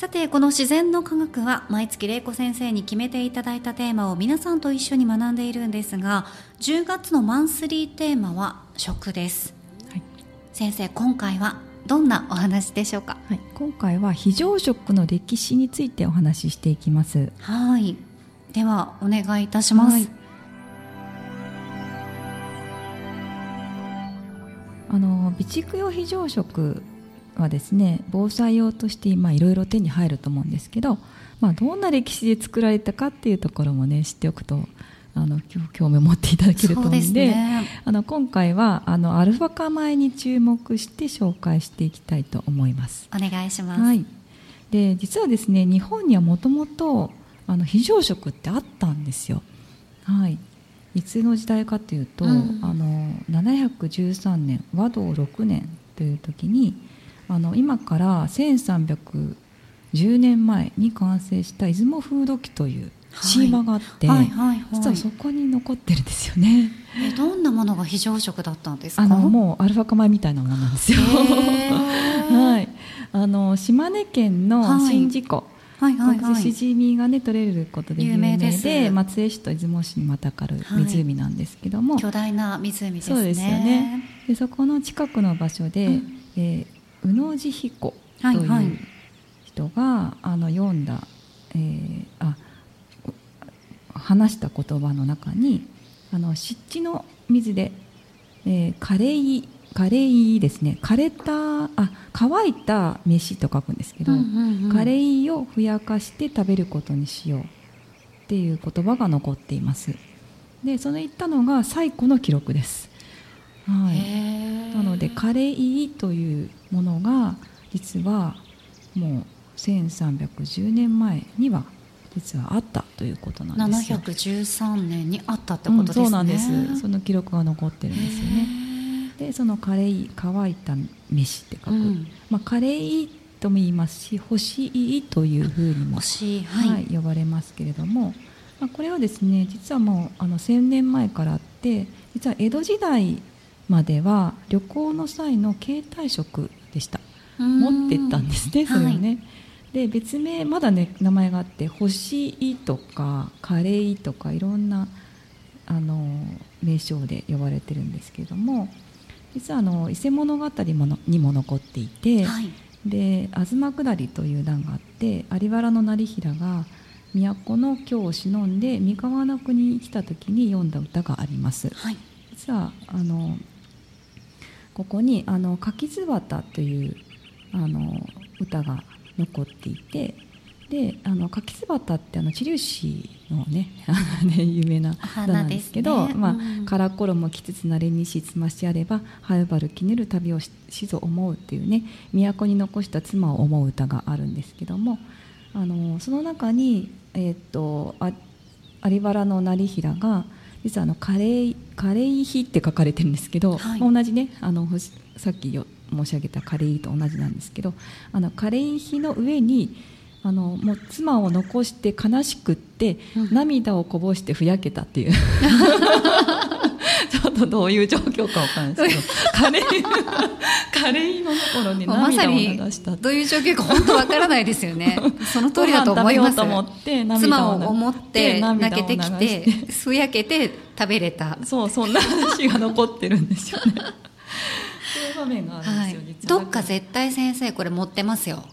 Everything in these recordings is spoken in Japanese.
さてこの自然の科学は毎月玲子先生に決めていただいたテーマを皆さんと一緒に学んでいるんですが10月のマンスリーテーマは食です、はい、先生今回はどんなお話でしょうか、はい、今回は非常食の歴史についてお話ししていきます。はい。ではお願いいたします、はい、あの備蓄用非常食はですね防災用としていろいろ手に入ると思うんですけど、まあ、どんな歴史で作られたかっていうところもね知っておくとあの興味を持っていただけると思うんで、ね、あの今回はあのアルファ化米に注目して紹介していきたいと思います。お願いします、はい、で実はですね日本にはもともと非常食ってあったんですよ。はい、いつの時代かというと、うん、あの713年和道6年という時にあの今から1310年前に完成した出雲風土記という島があって、はいはいはい実はそこに残ってるんですよね。えどんなものが非常食だったんですか？あのもうアルファ化米みたいなものなんですよ。はい。あの島根県の宍道湖。はいはいはい、しじみがね取れることで有名で松江市と出雲市にまたかる湖なんですけども、巨大な湖ですねそうですよねでそこの近くの場所で、うん、えー宇野寺彦という人が、あの読んだ、えー、あ話した言葉の中にあの湿地の水で、えー、カレイカレイですね。枯れたあ乾いた飯と書くんですけど、うんうんうん、カレイをふやかして食べることにしようっていう言葉が残っています。でその言ったのが最古の記録ですはい、なのでカレイというものが実はもう1310年前には実はあったということなんですよ。713年にあったってことですね、うん、そうなんです。その記録が残ってるんですよね。でそのカレイ乾いた飯って書く、うん、まあ、カレイとも言いますし干しいというふうにも、はい、はい、呼ばれますけれども、まあ、これはですね実はもうあの1000年前からあって実は江戸時代までは旅行の際の携帯食でした。持ってったんですねそれをね、はい、で別名まだね名前があって「星井」とか「カレイ」とかいろんなあの名称で呼ばれてるんですけども実はあの伊勢物語もにも残っていて、はい、で「東下り」という段があって有原の成平が都の京を忍んで三河の国に来た時に読んだ歌があります。はい、実はあのここに「あの柿椿」というあの歌が残っていてであの柿椿ってあの知立市のね ね有名な歌なんですけど「ねうん、まあ、から衣きつつなれにしつましあればはるばるきねる旅をしぞ思う」っていうね都に残した妻を思う歌があるんですけどもあのその中に、えー、っとあ有原の成平が「実はあのカレーカレー比って書かれてるんですけど、はい、同じねあのさっき申し上げたカレーと同じなんですけどあのカレー比の上にあのもう妻を残して悲しくって、涙をこぼしてふやけたっていう ちょっとどういう状況かわかんないですけど カレーカレーの頃に涙を流したどういう状況か本当わからないですよね。その通りだと思います。妻を思って泣けてきてふやけて食べれた。そうそんな話が残ってるんですよね。そういう場面があるんですよ、は。い、どっか絶対先生これ持ってますよ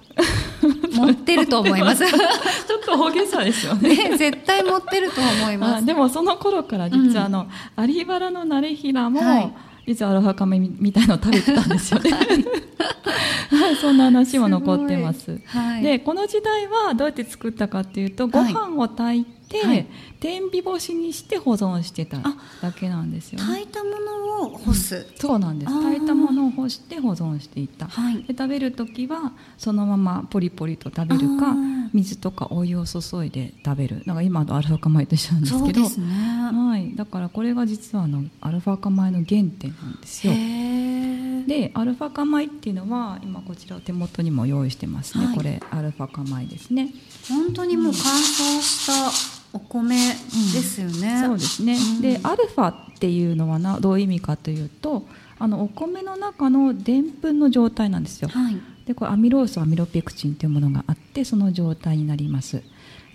持ってると思います。ちょっと大げさですよね。ね、絶対持ってると思います。でもその頃から実はあの、うん、有原の成平も、はい。実はアロハカメみたいのを食べてたんですよね。はい、そんな話も残ってます、はい、でこの時代はどうやって作ったかっていうとご飯を炊いて、はい、天日干しにして保存してただけなんですよ、ね、炊いたものを干す、うん、そうなんです。炊いたものを干して保存していた、はい、で食べる時はそのままポリポリと食べるか水とかお湯を注いで食べる。なんか今のアルファ化米と一緒なんですけど、ね、はい、だからこれが実はあのアルファ化米の原点なんですよ。でアルファ化米っていうのは今こちら手元にも用意してますね、はい、これアルファ化米ですね。本当にもう乾燥したお米ですよね、うん、そうですね、うん、でアルファっていうのはなどういう意味かというとあのお米の中のでんぷんの状態なんですよ、はい、でこれアミロースアミロペクチンというものがあってその状態になります。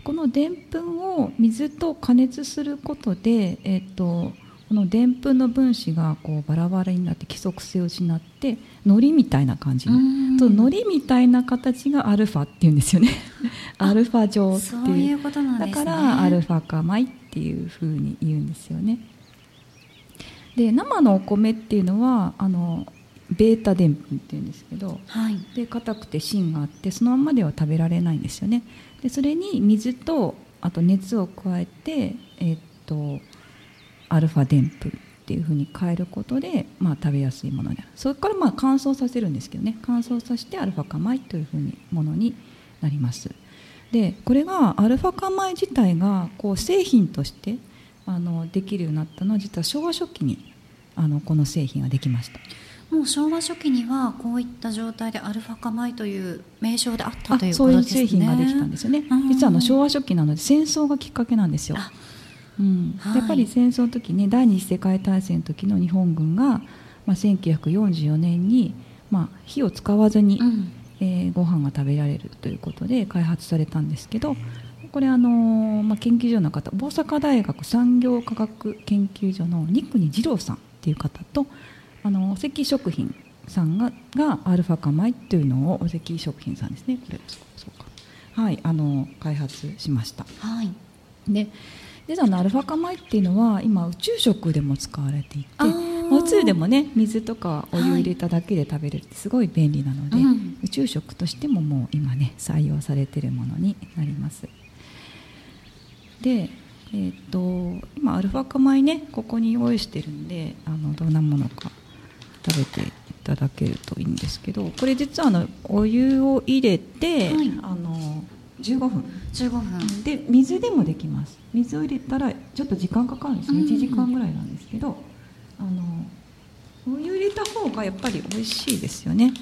このでんぷんを水と加熱することで、えーとこのでんぷんの分子がこうバラバラになって規則性を失って海苔みたいな感じにと海苔みたいな形がアルファっていうんですよね。アルファ状っていう、ね、だからアルファ化米っていうふうに言うんですよね。で生のお米っていうのはあのベータでんぷんっていうんですけど、はい、で硬くて芯があってそのままでは食べられないんですよね。でそれに水とあと熱を加えてえー、っとアルファでんぷんっていうふうに変えることで、まあ、食べやすいものでそれからまあ乾燥させるんですけどね。乾燥させてアルファ化米というふうにものになります。でこれがアルファ化米自体がこう製品としてあのできるようになったのは実は昭和初期にあのこの製品ができました。もう昭和初期にはこういった状態でアルファ化米という名称であったということですね。そういう製品ができたんですよね。実はあの昭和初期なので戦争がきっかけなんですようん。はい、やっぱり戦争の時ね第二次世界大戦の時の日本軍が、まあ、1944年に、まあ、火を使わずに、うん、えー、ご飯が食べられるということで開発されたんですけどこれあのー、まあ、研究所の方大阪大学産業科学研究所の二国二郎さんっていう方とあの関食品さんががアルファ化米っていうのをお関食品さんですね。これそうか。はいあの開発しました。はい、で実はアルファ化米っていうのは今宇宙食でも使われていて宇宙でもね水とかお湯入れただけで食べるってすごい便利なので、はいうん、宇宙食としてももう今ね採用されてるものになります。でえーと、今アルファ化米ねここに用意してるんであのどんなものか食べていただけるといいんですけどこれ実はあのお湯を入れて、はい、あの15分。15分。で水でもできます。水を入れたらちょっと時間かかるんですね、うん、1時間ぐらいなんですけどあのお湯入れた方がやっぱり美味しいですよね。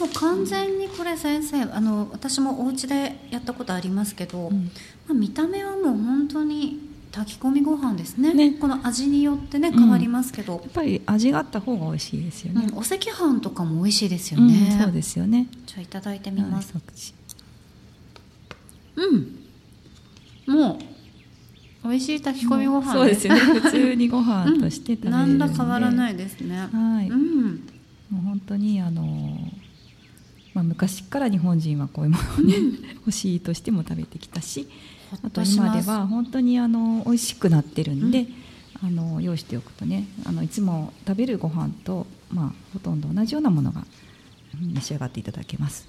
もう完全にこれ先生あの私もお家でやったことありますけど、うん、まあ、見た目はもう本当に炊き込みご飯ですね、ね、この味によってね変わりますけど、うん、やっぱり味があった方が美味しいですよね、うん、お赤飯とかも美味しいですよね、そうですよね。じゃあいただいてみます、うん。もう美味しい炊き込みご飯。そうですよね。普通にご飯として食べれる何ら変わらないですね。はい、うん、もう本当にあのまあ、昔から日本人はこういうものをね、うん、欲しいとしても食べてきたしあと今では本当にあの美味しくなってるんで、うん、あの用意しておくとねあのいつも食べるご飯とまあほとんど同じようなものが召し上がっていただけます。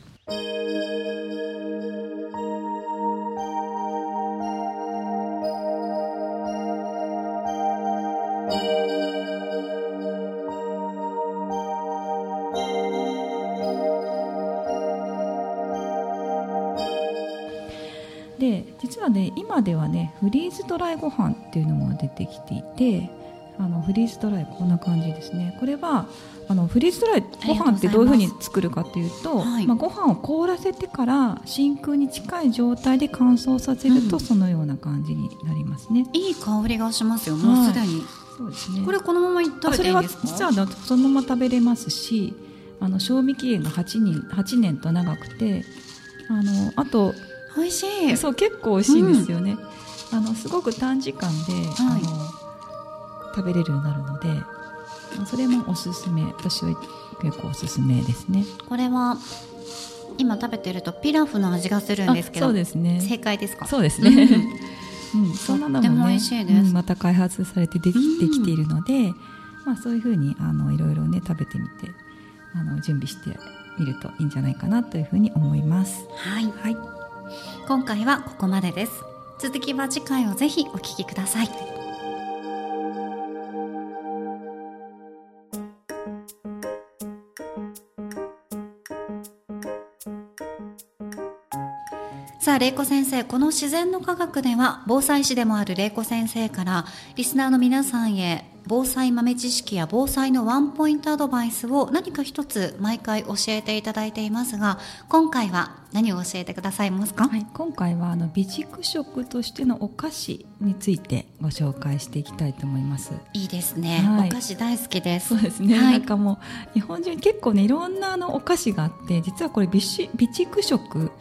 で実はね今ではねフリーズドライご飯っていうのも出てきていてあのフリーズドライこんな感じですね。これはあのフリーズドライご飯ってどういうふうに作るかというとまあ、ご飯を凍らせてから真空に近い状態で乾燥させると、そのような感じになりますね、いい香りがしますよ。もうすでに、そうですね。これこのまま食べていいんですか？それは実はそのまま食べれますしあの賞味期限が8年 ,8 年と長くてあのあと美味しい。そう結構美味しいんですよね、うん、あのすごく短時間で、はい、あの食べれるようになるのでそれもおすすめ私は結構おすすめですね。これは今食べてるとピラフの味がするんですけどそうですね。正解ですか？そうですね、うん、うん、そんなのもね、うん、また開発されてできてきているので、まあ、そういうふうにあのいろいろね食べてみてあの準備してみるといいんじゃないかなというふうに思います。はい、はい、今回はここまでです。続きは次回をぜひお聞きください。さあ、玲子先生、この自然の科学では、防災士でもある玲子先生から、リスナーの皆さんへ防災豆知識や防災のワンポイントアドバイスを何か一つ毎回教えていただいていますが今回は何を教えてくださいますか、はい、今回はあの備蓄食としてのお菓子についてご紹介していきたいと思いますいいですね、はい、お菓子大好きですそうですね、はい、なんかもう日本中結構ねいろんなあのお菓子があって実はこれ備蓄食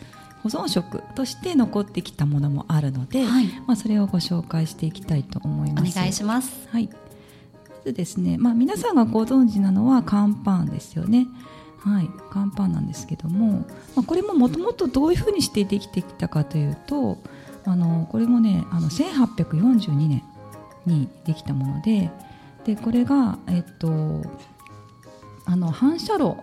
保存食として残ってきたものもあるので、はい、まあ、それをご紹介していきたいと思います。お願いします。はい。ずですね、まあ、皆さんがご存知なのは乾パンですよね。はい、乾パンなんですけども、まあ、これももともとどういうふうにしてできてきたかというとあのこれもねあの1842年にできたものででこれが、えっと、あの反射炉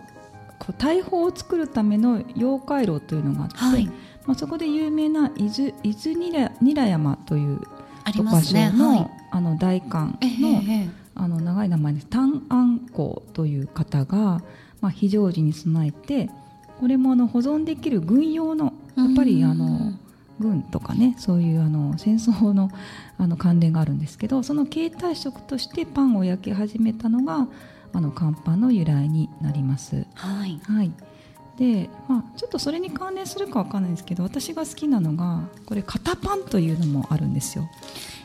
大砲を作るための溶解炉というのがあって、はい、まあ、そこで有名な伊豆伊豆ニラ山という場所の,、ねはい、あの大寒のあの長い名前です単安公という方が、まあ、非常時に備えてこれもあの保存できる軍用のやっぱりあの軍とかねそういうあの戦争のあの関連があるんですけどその携帯食としてパンを焼き始めたのがあの乾パンの由来になります。はい、はいでまあ、ちょっとそれに関連するかわかんないんですけど私が好きなのがこれ肩パンというのもあるんですよ。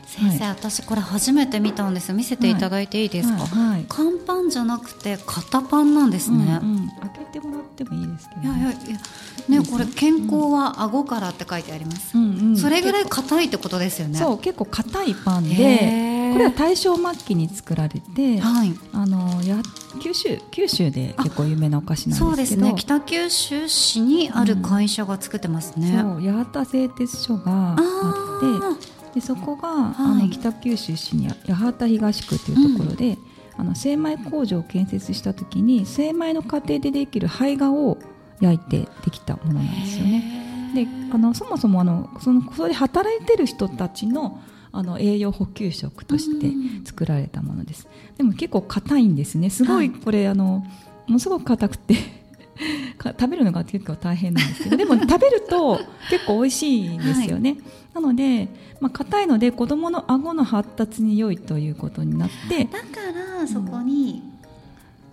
先生、はい、私これ初めて見たんです。見せていただいていいですか、はい。はい、乾パンじゃなくて肩パンなんですね、うんうん、開けてもらってもいいですけど、ね、いやいやいやねこれ健康は顎からって書いてあります、うん。うん、それぐらい硬いってことですよね。そう結構硬いパンでこれは大正末期に作られて、はい、あのや九州九州で結構有名なお菓子なんですけど。そうですね。北九州市にある会社が作ってますね、うん、そう八幡製鉄所があってでそこが、はい、あの北九州市に八幡東区というところで、うん、あの精米工場を建設した時に精米の過程でできる胚芽を焼いてできたものなんですよね。であのそもそもあのそのそれで働いてる人たちのあの栄養補給食として作られたものです。でも結構硬いんですね。すごいこれ、はい、あのものすごく硬くて食べるのが結構大変なんですけどでも食べると結構美味しいんですよね。はい、なのでまあ、硬いので子どもの顎の発達に良いということになってだからそこに、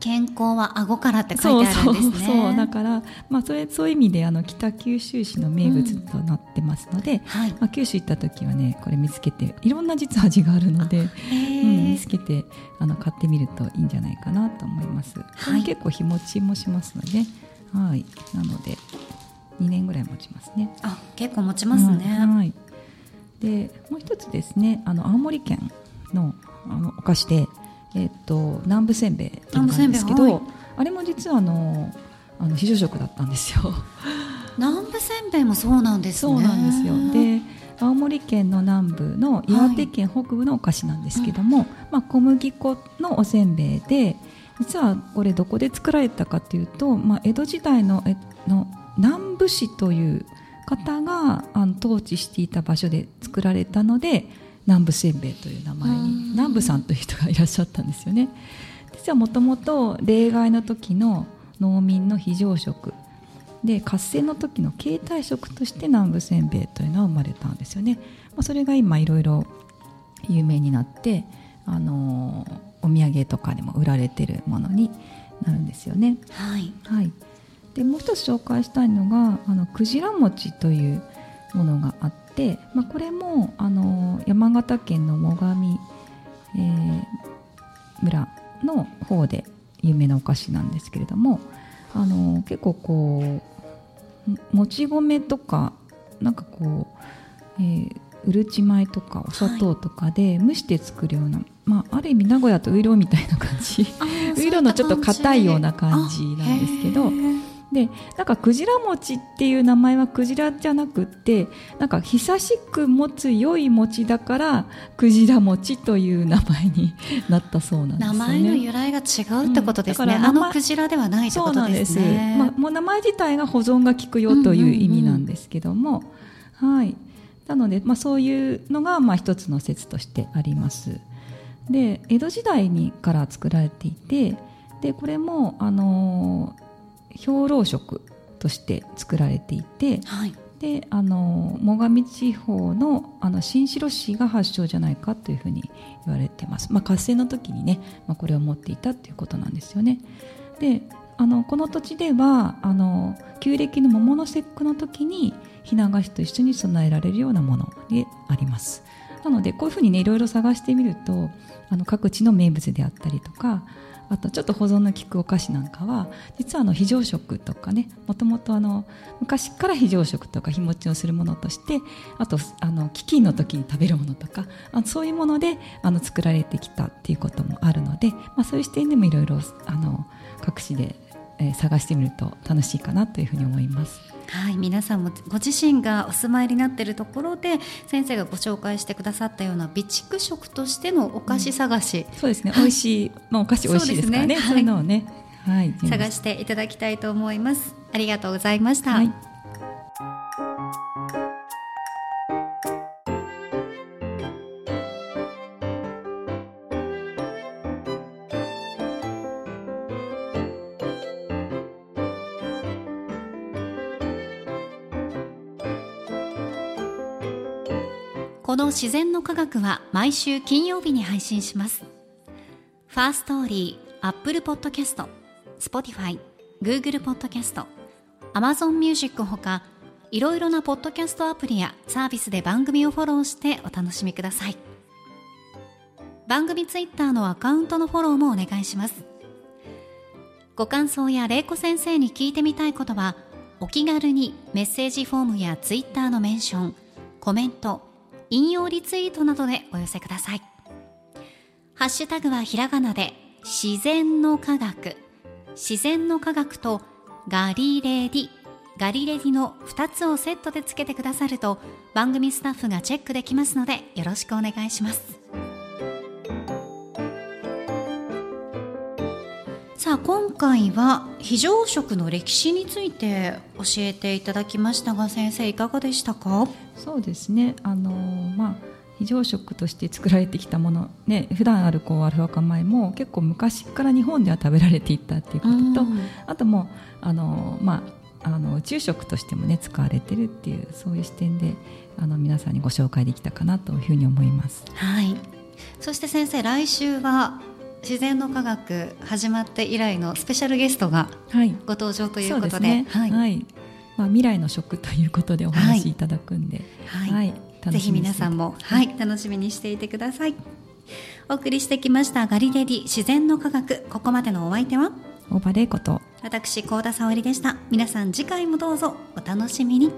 健康は顎からって書いてあるんですね。そうそうだから、まあ、それそういう意味であの北九州市の名物となってますので、うんはい、まあ、九州行った時はねこれ見つけていろんな実は味があるので、うん、見つけてあの買ってみるといいんじゃないかなと思います。はい、結構日持ちもしますので、はい、なので2年ぐらい持ちますね。あ結構持ちますね。うん、はい。でもう一つですね。あの青森県のあのお菓子で、えーと、南部せんべいなんですけど、はい、あれも実はあのあの非常食だったんですよ。南部せんべいもそうなんです、ね、そうなんですよ。で青森県の南部の岩手県北部のお菓子なんですけども、はい。まあ、小麦粉のおせんべいで実はこれどこで作られたかというと、まあ、江戸時代のえの南部市という方があの統治していた場所で作られたので南部せんべいという名前に南部さんという人がいらっしゃったんですよね。実はもともと例外の時の農民の非常食で合戦の時の携帯食として南部せんべいというのは生まれたんですよね。まあ、それが今いろいろ有名になってあのお土産とかでも売られてるものになるんですよね。はい、はい、でもう一つ紹介したいのがあのクジラ餅というものがあって、まあ、これもあの山形県の最上、えー、村の方で有名なお菓子なんですけれどもあの結構こうもち米とかなんかこう、えー、うるち米とかお砂糖とかで蒸して作るような、はい、まあ、ある意味名古屋とウイロみたいな感じ。ウイロのちょっと硬いような感じなんですけど。でなんかクジラ餅っていう名前はクジラじゃなくってなんか久しく持つ良い餅だからクジラ餅という名前になったそうなんです、ね、名前の由来が違うってことですね、うん、あのクジラではないってことですね。まあ、もう名前自体が保存が効くよという意味なんですけども、うんうんうん、はいなので、まあ、そういうのがまあ一つの説としてあります。で江戸時代にから作られていてでこれもあの兵糧食として作られていて、はい、であの最上地方のあの新城市が発祥じゃないかというふうに言われてます、まあ、合戦の時にね、まあ、これを持っていたということなんですよね。であのこの土地ではあの旧暦の桃の節句の時にひな菓子と一緒に備えられるようなものであります。なのでこういうふうにねいろいろ探してみるとあの各地の名物であったりとかあとちょっと保存の効くお菓子なんかは実はあの非常食とかねもともとあの昔から非常食とか日持ちをするものとしてあとあの飢饉の時に食べるものとかあそういうものであの作られてきたっていうこともあるので、まあ、そういう視点でもいろいろあの各地で、えー、探してみると楽しいかなというふうに思います。はい皆さんもご自身がお住まいになっているところで先生がご紹介してくださったような備蓄食としてのお菓子探し、うん、そうですね、はい、美味しい、まあ、お菓子美味しいですからね。そう、ね,、いうのをね、はい、探していただきたいと思います。ありがとうございました、はいこの自然の科学は毎週金曜日に配信します。 Firstory、アップルポッドキャスト、スポティファイ、グーグルポッドキャスト、アマゾンミュージックほか、いろいろなポッドキャストアプリやサービスで番組をフォローしてお楽しみください。番組ツイッターのアカウントのフォローもお願いします。ご感想や玲子先生に聞いてみたいことは、お気軽にメッセージフォームやツイッターのメンション、コメント、引用リツイートなどでお寄せください。ハッシュタグはひらがなで自然の科学、自然の科学とガリレディ、ガリレディの2つをセットでつけてくださると番組スタッフがチェックできますのでよろしくお願いします。さあ今回は非常食の歴史について教えていただきましたが先生いかがでしたか？そうですね。あのまあ非常食として作られてきたものね普段あるこうアルファ化米も結構昔から日本では食べられていたっていうことと、あともあのまああの宇宙食としてもね使われてるっていうそういう視点であの皆さんにご紹介できたかなというふうに思います。はい。そして先生来週は自然の科学始まって以来のスペシャルゲストがご登場ということで、ね、はい、はい、まあ、未来の食ということでお話しいただくんで、はい、はい、ぜひ皆さんも、はい、楽しみにしていてください。お送りしてきましたガリレディ自然の科学。ここまでのお相手は？大場玲子と。私高田沙織でした。皆さん次回もどうぞお楽しみに